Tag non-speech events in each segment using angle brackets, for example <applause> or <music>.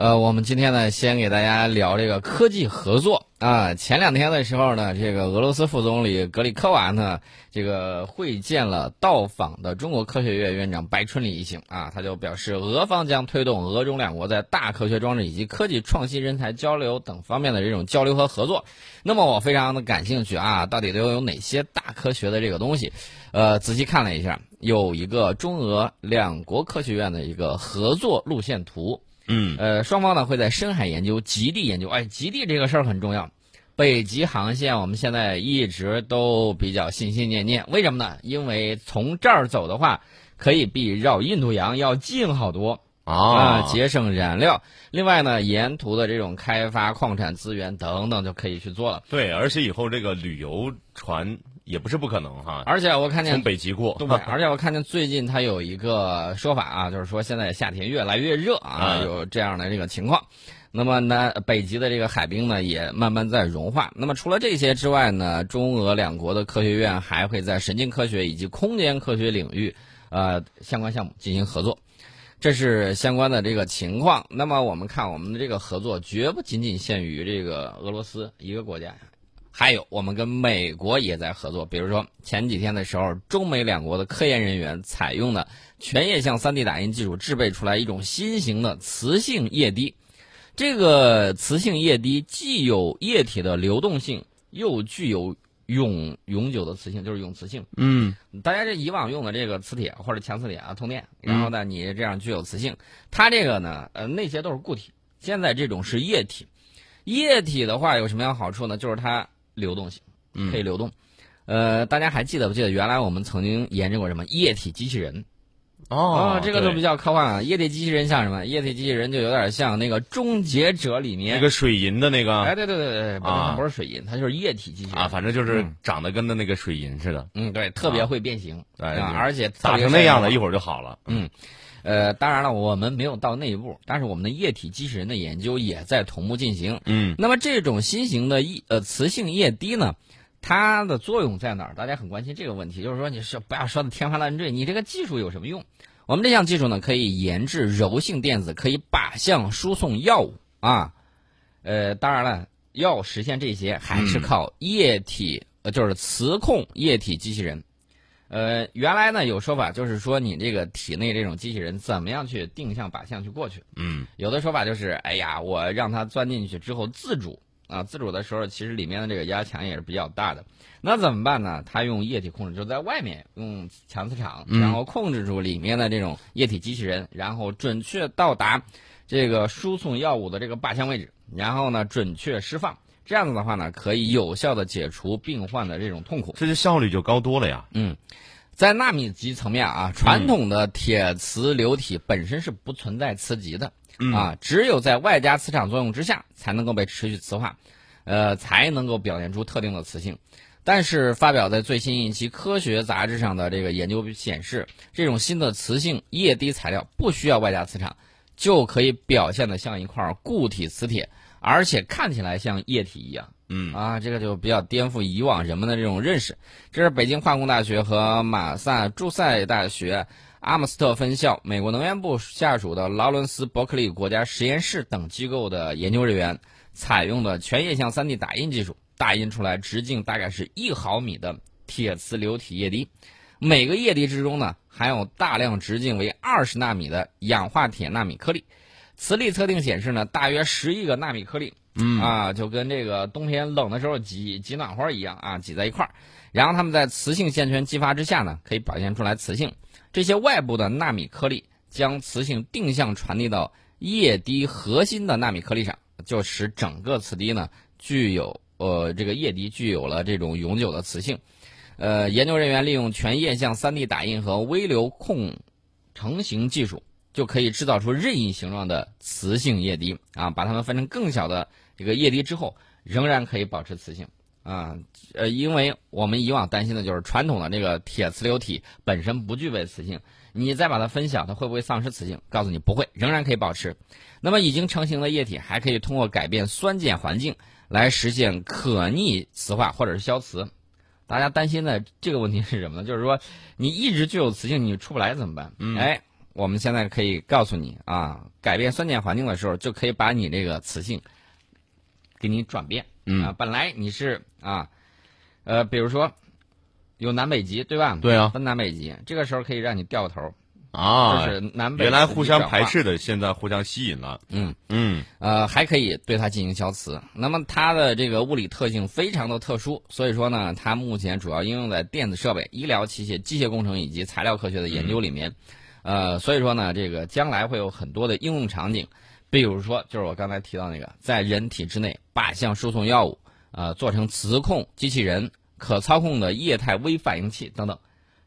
呃，我们今天呢，先给大家聊这个科技合作啊。前两天的时候呢，这个俄罗斯副总理格里科娃呢，这个会见了到访的中国科学院院长白春礼一行啊，他就表示，俄方将推动俄中两国在大科学装置以及科技创新人才交流等方面的这种交流和合作。那么我非常的感兴趣啊，到底都有哪些大科学的这个东西？呃，仔细看了一下，有一个中俄两国科学院的一个合作路线图。嗯，呃，双方呢会在深海研究、极地研究。哎，极地这个事儿很重要。北极航线我们现在一直都比较心心念念，为什么呢？因为从这儿走的话，可以比绕印度洋要近好多啊，节省燃料。另外呢，沿途的这种开发矿产资源等等就可以去做了。对，而且以后这个旅游船。也不是不可能哈，而且我看见从北极过，对，而且我看见最近它有一个说法啊，就是说现在夏天越来越热啊，有这样的这个情况。那么呢，北极的这个海冰呢也慢慢在融化。那么除了这些之外呢，中俄两国的科学院还会在神经科学以及空间科学领域呃相关项目进行合作，这是相关的这个情况。那么我们看我们的这个合作绝不仅仅限于这个俄罗斯一个国家。还有，我们跟美国也在合作。比如说，前几天的时候，中美两国的科研人员采用的全液相 3D 打印技术，制备出来一种新型的磁性液滴。这个磁性液滴既有液体的流动性，又具有永永久的磁性，就是永磁性。嗯，大家这以往用的这个磁铁或者强磁铁啊，通电，然后呢，你这样具有磁性。它这个呢，呃，那些都是固体，现在这种是液体。液体的话有什么样好处呢？就是它。流动性可以流动，呃，大家还记得不记得原来我们曾经研究过什么液体机器人？哦，这个就比较科幻啊。液体机器人像什么？液体机器人就有点像那个《终结者》里面那个水银的那个。哎，对对对对，啊，不是水银，它就是液体机器人啊，反正就是长得跟的那个水银似的。嗯，对，特别会变形，啊，而且打成那样了，一会儿就好了。嗯，呃，当然了，我们没有到那一步，但是我们的液体机器人的研究也在同步进行。嗯，那么这种新型的液呃磁性液滴呢？它的作用在哪儿？大家很关心这个问题，就是说你是不要说的天花乱坠，你这个技术有什么用？我们这项技术呢，可以研制柔性电子，可以靶向输送药物啊。呃，当然了，要实现这些，还是靠液体，呃，就是磁控液体机器人。呃，原来呢有说法，就是说你这个体内这种机器人怎么样去定向靶向去过去？嗯，有的说法就是，哎呀，我让它钻进去之后自主。啊，自主的时候，其实里面的这个压强也是比较大的。那怎么办呢？它用液体控制，就在外面用强磁场，然后控制住里面的这种液体机器人，然后准确到达这个输送药物的这个靶向位置，然后呢准确释放。这样子的话呢，可以有效的解除病患的这种痛苦，这就效率就高多了呀。嗯，在纳米级层面啊，传统的铁磁流体本身是不存在磁极的。啊，只有在外加磁场作用之下，才能够被持续磁化，呃，才能够表现出特定的磁性。但是，发表在最新一期科学杂志上的这个研究显示，这种新的磁性液滴材料不需要外加磁场，就可以表现的像一块固体磁铁，而且看起来像液体一样。嗯，啊，这个就比较颠覆以往人们的这种认识。这是北京化工大学和马萨诸塞大学。阿姆斯特分校、美国能源部下属的劳伦斯伯克利国家实验室等机构的研究人员采用的全液相 3D 打印技术，打印出来直径大概是一毫米的铁磁流体液滴。每个液滴之中呢，含有大量直径为二十纳米的氧化铁纳米颗粒。磁力测定显示呢，大约十亿个纳米颗粒，嗯啊，就跟这个冬天冷的时候挤挤暖花一样啊，挤在一块儿。然后它们在磁性线圈激发之下呢，可以表现出来磁性。这些外部的纳米颗粒将磁性定向传递到液滴核心的纳米颗粒上，就使整个磁滴呢具有呃这个液滴具有了这种永久的磁性。呃，研究人员利用全液相 3D 打印和微流控成型技术，就可以制造出任意形状的磁性液滴啊，把它们分成更小的这个液滴之后，仍然可以保持磁性。啊，呃，因为我们以往担心的就是传统的这个铁磁流体本身不具备磁性，你再把它分小，它会不会丧失磁性？告诉你不会，仍然可以保持。那么已经成型的液体还可以通过改变酸碱环境来实现可逆磁化或者是消磁。大家担心的这个问题是什么呢？就是说你一直具有磁性，你出不来怎么办？哎，我们现在可以告诉你啊，改变酸碱环境的时候，就可以把你这个磁性给你转变。嗯啊，本来你是啊，呃，比如说有南北极，对吧？对啊分南北极，这个时候可以让你掉个头，啊就，是南北原来互相排。斥的，现在互相吸引了。嗯嗯呃，还可以对它进行消磁。那么它的这个物理特性非常的特殊，所以说呢，它目前主要应用在电子设备、医疗器械、机械工程以及材料科学的研究里面。呃，所以说呢，这个将来会有很多的应用场景，比如说就是我刚才提到那个，在人体之内靶向输送药物，呃，做成磁控机器人、可操控的液态微反应器等等，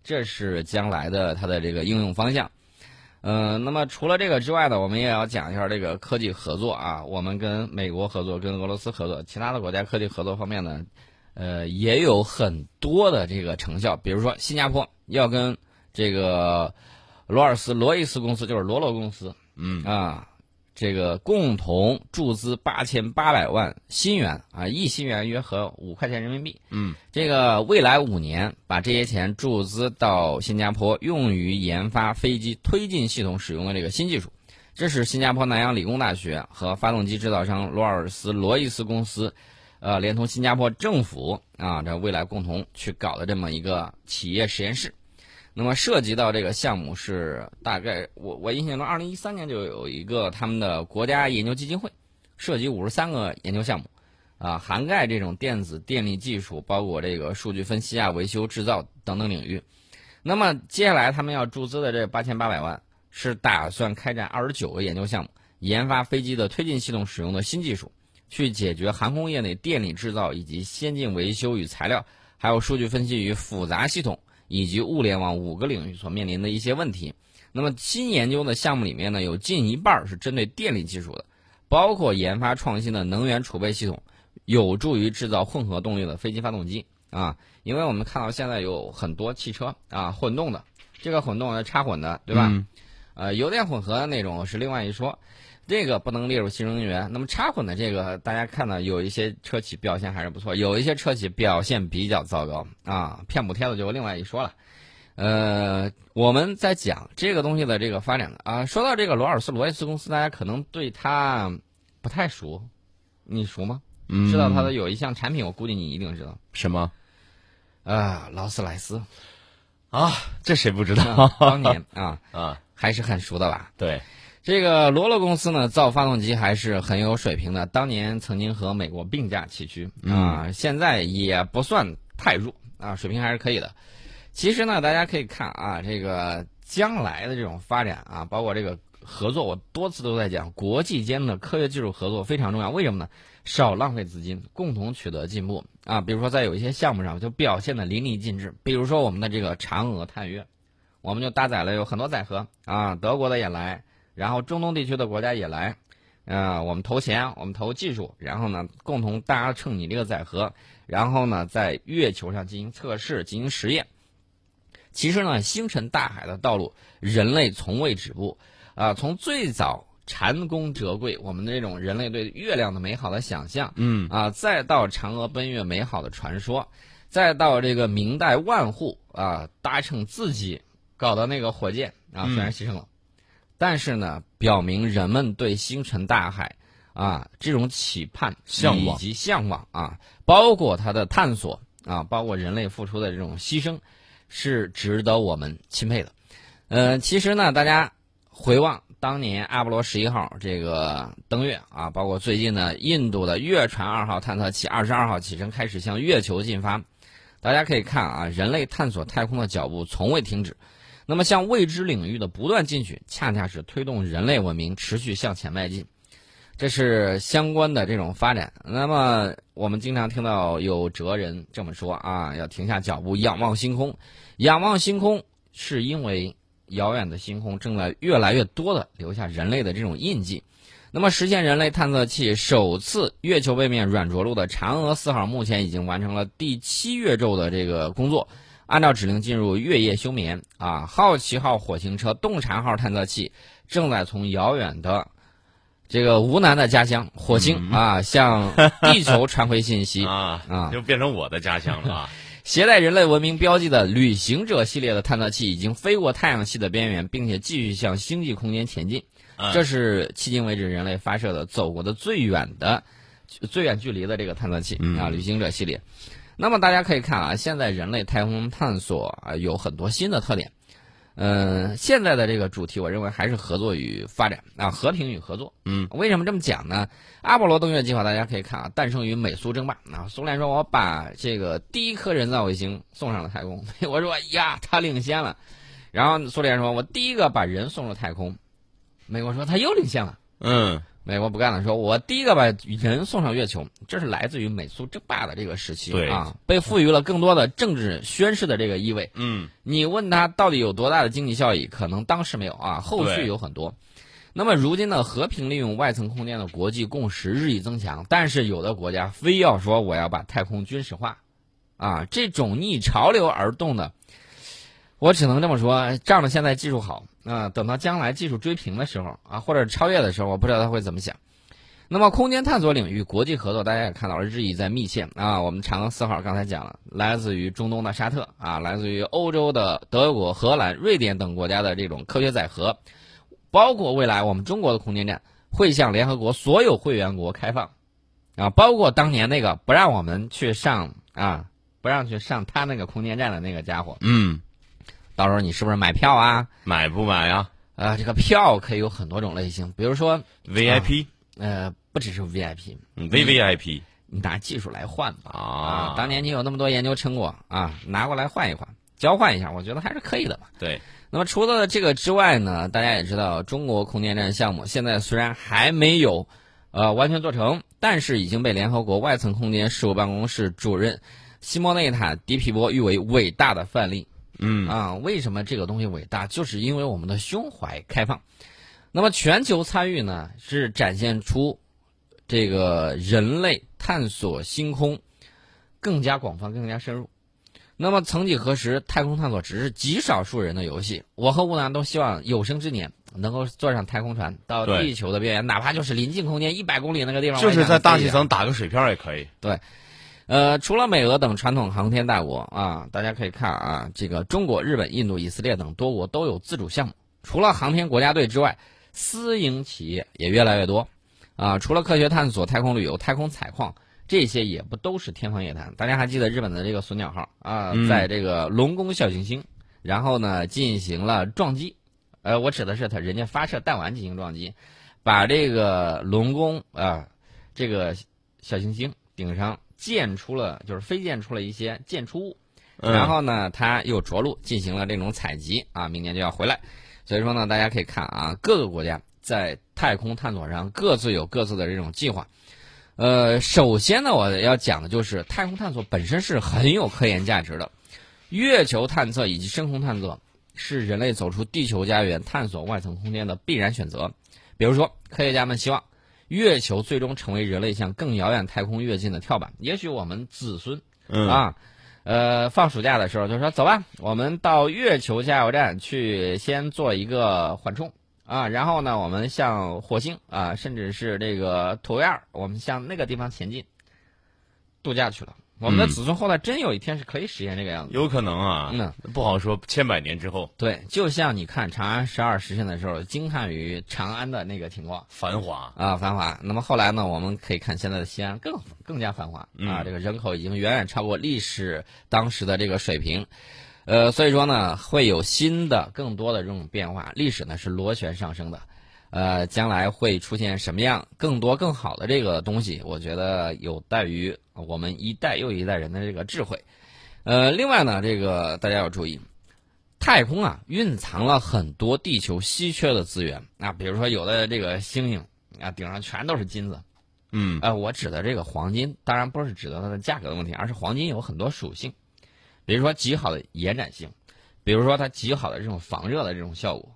这是将来的它的这个应用方向。呃，那么除了这个之外呢，我们也要讲一下这个科技合作啊。我们跟美国合作，跟俄罗斯合作，其他的国家科技合作方面呢，呃，也有很多的这个成效。比如说，新加坡要跟这个罗尔斯罗伊斯公司，就是罗罗公司嗯啊，这个共同注资八千八百万新元啊，一新元约合五块钱人民币。嗯这个未来五年把这些钱注资到新加坡，用于研发飞机推进系统使用的这个新技术。这是新加坡南洋理工大学和发动机制造商罗尔斯罗伊斯公司，呃，连同新加坡政府啊，这未来共同去搞的这么一个企业实验室。那么涉及到这个项目是大概我我印象中，二零一三年就有一个他们的国家研究基金会，涉及五十三个研究项目。啊，涵盖这种电子电力技术，包括这个数据分析啊、维修、制造等等领域。那么接下来他们要注资的这八千八百万，是打算开展二十九个研究项目，研发飞机的推进系统使用的新技术，去解决航空业内电力制造以及先进维修与材料，还有数据分析与复杂系统以及物联网五个领域所面临的一些问题。那么新研究的项目里面呢，有近一半儿是针对电力技术的，包括研发创新的能源储备系统。有助于制造混合动力的飞机发动机啊，因为我们看到现在有很多汽车啊混动的，这个混动的插混的，对吧？嗯呃，油电混合的那种是另外一说，这个不能列入新能源。那么插混的这个，大家看到有一些车企表现还是不错，有一些车企表现比较糟糕啊，骗补贴的就另外一说了。呃，我们在讲这个东西的这个发展啊，说到这个罗尔斯罗伊斯公司，大家可能对它不太熟，你熟吗？嗯，知道它的有一项产品，我估计你一定知道什么啊，劳斯莱斯。啊？这谁不知道当年啊，<laughs> 啊？还是很熟的吧？对，这个罗罗公司呢，造发动机还是很有水平的。当年曾经和美国并驾齐驱啊，现在也不算太弱啊，水平还是可以的。其实呢，大家可以看啊，这个将来的这种发展啊，包括这个合作，我多次都在讲，国际间的科学技术合作非常重要。为什么呢？少浪费资金，共同取得进步啊。比如说，在有一些项目上就表现的淋漓尽致。比如说我们的这个嫦娥探月，我们就搭载了有很多载荷啊，德国的也来，然后中东地区的国家也来，呃，我们投钱，我们投技术，然后呢，共同搭乘你这个载荷，然后呢，在月球上进行测试、进行实验。其实呢，星辰大海的道路，人类从未止步。啊、从最早蟾宫折桂，我们的这种人类对月亮的美好的想象，嗯。啊，再到嫦娥奔月美好的传说，再到这个明代万户啊搭乘自己搞的那个火箭啊，虽然牺牲了，但是呢，表明人们对星辰大海啊这种期盼、向往以及向往啊，包括它的探索啊，包括人类付出的这种牺牲，是值得我们钦佩的。呃，其实呢，大家回望当年阿波罗十一号这个登月啊，包括最近呢印度的月船二号探测器二十二号启程开始向月球进发，大家可以看啊，人类探索太空的脚步从未停止。那么向未知领域的不断进取，恰恰是推动人类文明持续向前迈进。这是相关的这种发展。那么我们经常听到有哲人这么说啊，要停下脚步，仰望星空。仰望星空，是因为遥远的星空正在越来越多的留下人类的这种印记。那么，实现人类探测器首次月球背面软着陆的嫦娥四号，目前已经完成了第七月昼的这个工作，按照指令进入月夜休眠。啊，好奇号火星车、洞察号探测器正在从遥远的这个吴楠的家乡火星、啊，向地球传回信息。<laughs> 啊啊就变成我的家乡了啊！<laughs> 携带人类文明标记的旅行者系列的探测器已经飞过太阳系的边缘，并且继续向星际空间前进。嗯这是迄今为止人类发射的走过的最远的、最远距离的这个探测器嗯啊，旅行者系列。那么大家可以看啊，现在人类太空探索啊有很多新的特点。嗯，现在的这个主题，我认为还是合作与发展啊，和平与合作。嗯，为什么这么讲呢？阿波罗登月计划大家可以看啊，诞生于美苏争霸啊。苏联说我把这个第一颗人造卫星送上了太空，<laughs> 美国说呀他领先了，然后苏联说我第一个把人送入太空，美国说他又领先了。嗯美国不干了，说我第一个把人送上月球，这是来自于美苏争霸的这个时期啊，被赋予了更多的政治宣示的这个意味。嗯你问他到底有多大的经济效益，可能当时没有啊，后续有很多。那么如今呢，和平利用外层空间的国际共识日益增强，但是有的国家非要说我要把太空军事化，啊，这种逆潮流而动的，我只能这么说，仗着现在技术好啊，等到将来技术追平的时候啊，或者超越的时候，我不知道他会怎么想。那么，空间探索领域国际合作，大家也看到了日益在密切啊。我们长征四号刚才讲了，来自于中东的沙特啊，来自于欧洲的德国、荷兰、瑞典等国家的这种科学载荷，包括未来我们中国的空间站会向联合国所有会员国开放啊，包括当年那个不让我们去上啊，不让去上他那个空间站的那个家伙，嗯，到时候你是不是买票啊？买不买啊啊，这个票可以有很多种类型，比如说？VIP，呃，不只是 VIP，嗯 VVIP 你拿技术来换吧。啊，当年你有那么多研究成果啊，拿过来换一换，交换一下，我觉得还是可以的嘛。对，那么除了这个之外呢，大家也知道，中国空间站项目现在虽然还没有呃完全做成，但是已经被联合国外层空间事务办公室主任西莫内塔·迪皮波誉为伟大的范例。嗯啊，为什么这个东西伟大？就是因为我们的胸怀开放。那么全球参与呢，是展现出这个人类探索星空更加广泛、更加深入。那么曾几何时，太空探索只是极少数人的游戏。我和吴楠都希望有生之年能够坐上太空船到地球的边缘，哪怕就是临近空间一百公里那个地方，就是在大气气层打个水漂也可以。呃，除了美俄等传统航天大国啊，大家可以看啊，这个中国、日本、印度、以色列等多国都有自主项目。除了航天国家队之外，私营企业也越来越多。啊，除了科学探索、太空旅游、太空采矿，这些也不都是天方夜谭。大家还记得日本的这个隼鸟号啊，嗯在这个龙宫小行星，然后呢进行了撞击。呃，我指的是它人家发射弹丸进行撞击，把这个龙宫啊这个小行星顶上溅出了，就是飞溅出了一些溅出物，嗯然后呢，它又着陆进行了这种采集啊，明年就要回来。所以说呢，大家可以看啊，各个国家在太空探索上各自有各自的这种计划。呃，首先呢，我要讲的就是太空探索本身是很有科研价值的，月球探测以及深空探测是人类走出地球家园、探索外层空间的必然选择。比如说，科学家们希望月球最终成为人类向更遥远太空跃进的跳板。也许我们子孙嗯啊，呃，放暑假的时候就说走吧，我们到月球加油站去先做一个缓冲啊，然后呢，我们向火星啊，甚至是这个土卫二，我们向那个地方前进，度假去了。我们的嗯子孙后代真有一天是可以实现这个样子的。有可能啊，嗯，不好说，千百年之后对，就像你看长安十二时辰的时候，惊叹于长安的那个情况。繁华。啊，繁华。那么后来呢，我们可以看现在的西安更更加繁华啊，嗯这个人口已经远远超过历史当时的这个水平，呃，所以说呢，会有新的更多的这种变化。历史呢是螺旋上升的，呃，将来会出现什么样更多更好的这个东西，我觉得有待于我们一代又一代人的这个智慧。呃，另外呢，这个大家要注意。太空啊，蕴藏了很多地球稀缺的资源啊，比如说有的这个星星啊，顶上全都是金子。嗯呃，我指的这个黄金，当然不是指的它的价格的问题，而是黄金有很多属性，比如说极好的延展性，比如说它极好的这种防热的这种效果。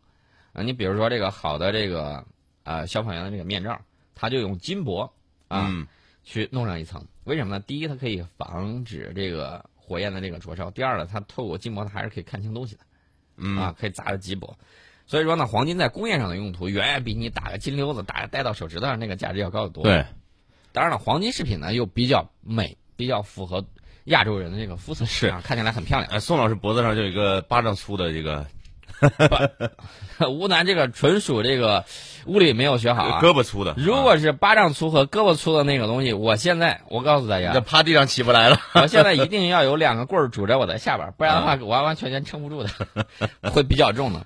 啊，你比如说这个好的这个啊、消防员的这个面罩，它就用金箔啊、嗯去弄上一层，为什么呢？第一，它可以防止这个火焰的这个灼烧；第二呢，它透过金箔，它还是可以看清东西的。嗯啊，可以砸的极薄。所以说呢，黄金在工业上的用途远远比你打个金溜子、打个戴到手指头上那个价值要高得多。，对，当然了，黄金饰品呢又比较美，比较符合亚洲人的这个肤色，是啊，看起来很漂亮。哎，宋老师脖子上就有一个巴掌粗的这个 <laughs> 吴楠这个纯属这个物理没有学好啊。胳膊粗的，如果是巴掌粗和胳膊粗的那个东西，我现在我告诉大这家，趴地上起不来了。<laughs> 我现在一定要有两个棍儿拄着我的下巴，不然的话完完全全撑不住的，<laughs> 会比较重的。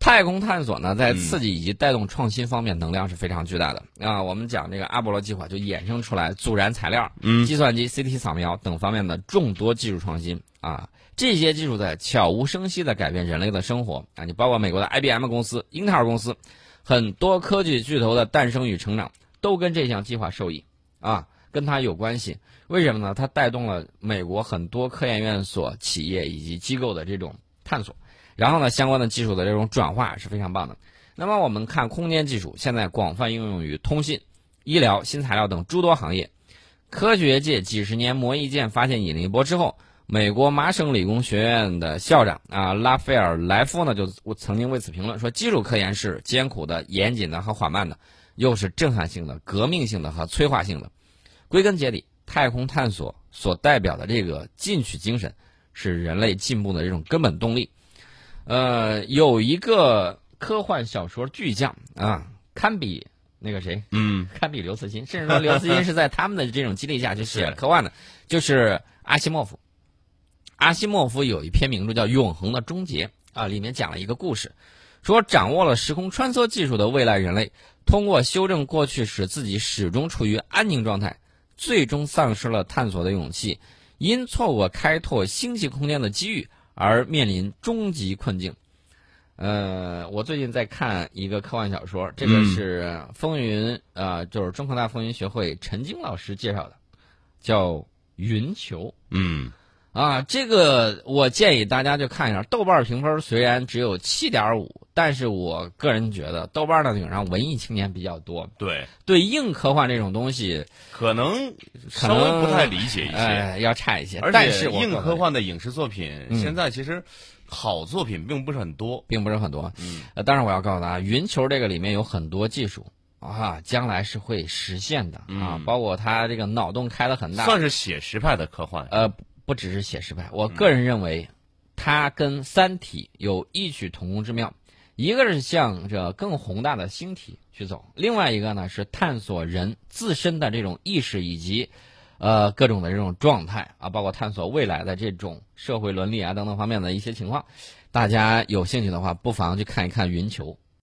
太空探索呢，在刺激以及带动创新方面能量是非常巨大的啊。我们讲这个阿波罗计划就衍生出来阻燃材料、嗯计算机、CT 扫描等方面的众多技术创新啊。这些技术在悄无声息地改变人类的生活啊！你包括美国的 IBM 公司、英特尔公司，很多科技巨头的诞生与成长都跟这项计划受益啊，跟它有关系。为什么呢？它带动了美国很多科研院所、企业以及机构的这种探索，然后呢，相关的技术的这种转化是非常棒的。那么我们看空间技术，现在广泛应用于通信、医疗、新材料等诸多行业。科学界几十年磨一剑发现引力波之后，美国麻省理工学院的校长啊拉斐尔莱夫呢就曾经为此评论说，基础科研是艰苦的、严谨的和缓慢的，又是震撼性的、革命性的和催化性的。归根结底，太空探索所代表的这个进取精神，是人类进步的这种根本动力。呃，有一个科幻小说巨匠啊，堪比那个谁，嗯，堪比刘慈欣，甚至说刘慈欣是在他们的这种激励下去写 <laughs> 科幻的，就是阿西莫夫。阿西莫夫有一篇名著叫《永恒的终结》啊，里面讲了一个故事，说掌握了时空穿梭技术的未来人类，通过修正过去，使自己始终处于安宁状态，最终丧失了探索的勇气，因错过开拓星际空间的机遇而面临终极困境。呃，我最近在看一个科幻小说，这个嗯是风云呃，就是中科大风云学会陈晶老师介绍的，叫《云球》。嗯，啊，这个我建议大家就看一下。豆瓣评分虽然只有七点五，但是我个人觉得豆瓣的顶上文艺青年比较多，对，对硬科幻这种东西，可能可稍微能不太理解一些。哎，要差一些。而且但是硬科幻的影视作品嗯现在其实好作品并不是很多。并不是很多。嗯，呃，当然我要告诉大家，云球这个里面有很多技术啊，将来是会实现的啊，嗯包括他这个脑洞开的很大，算是写实派的科幻。呃，不只是写实派，我个人认为，它跟《三体》有异曲同工之妙。一个是向着更宏大的星体去走，另外一个呢是探索人自身的这种意识以及，呃各种的这种状态啊，包括探索未来的这种社会伦理啊等等方面的一些情况。大家有兴趣的话，不妨去看一看《云球》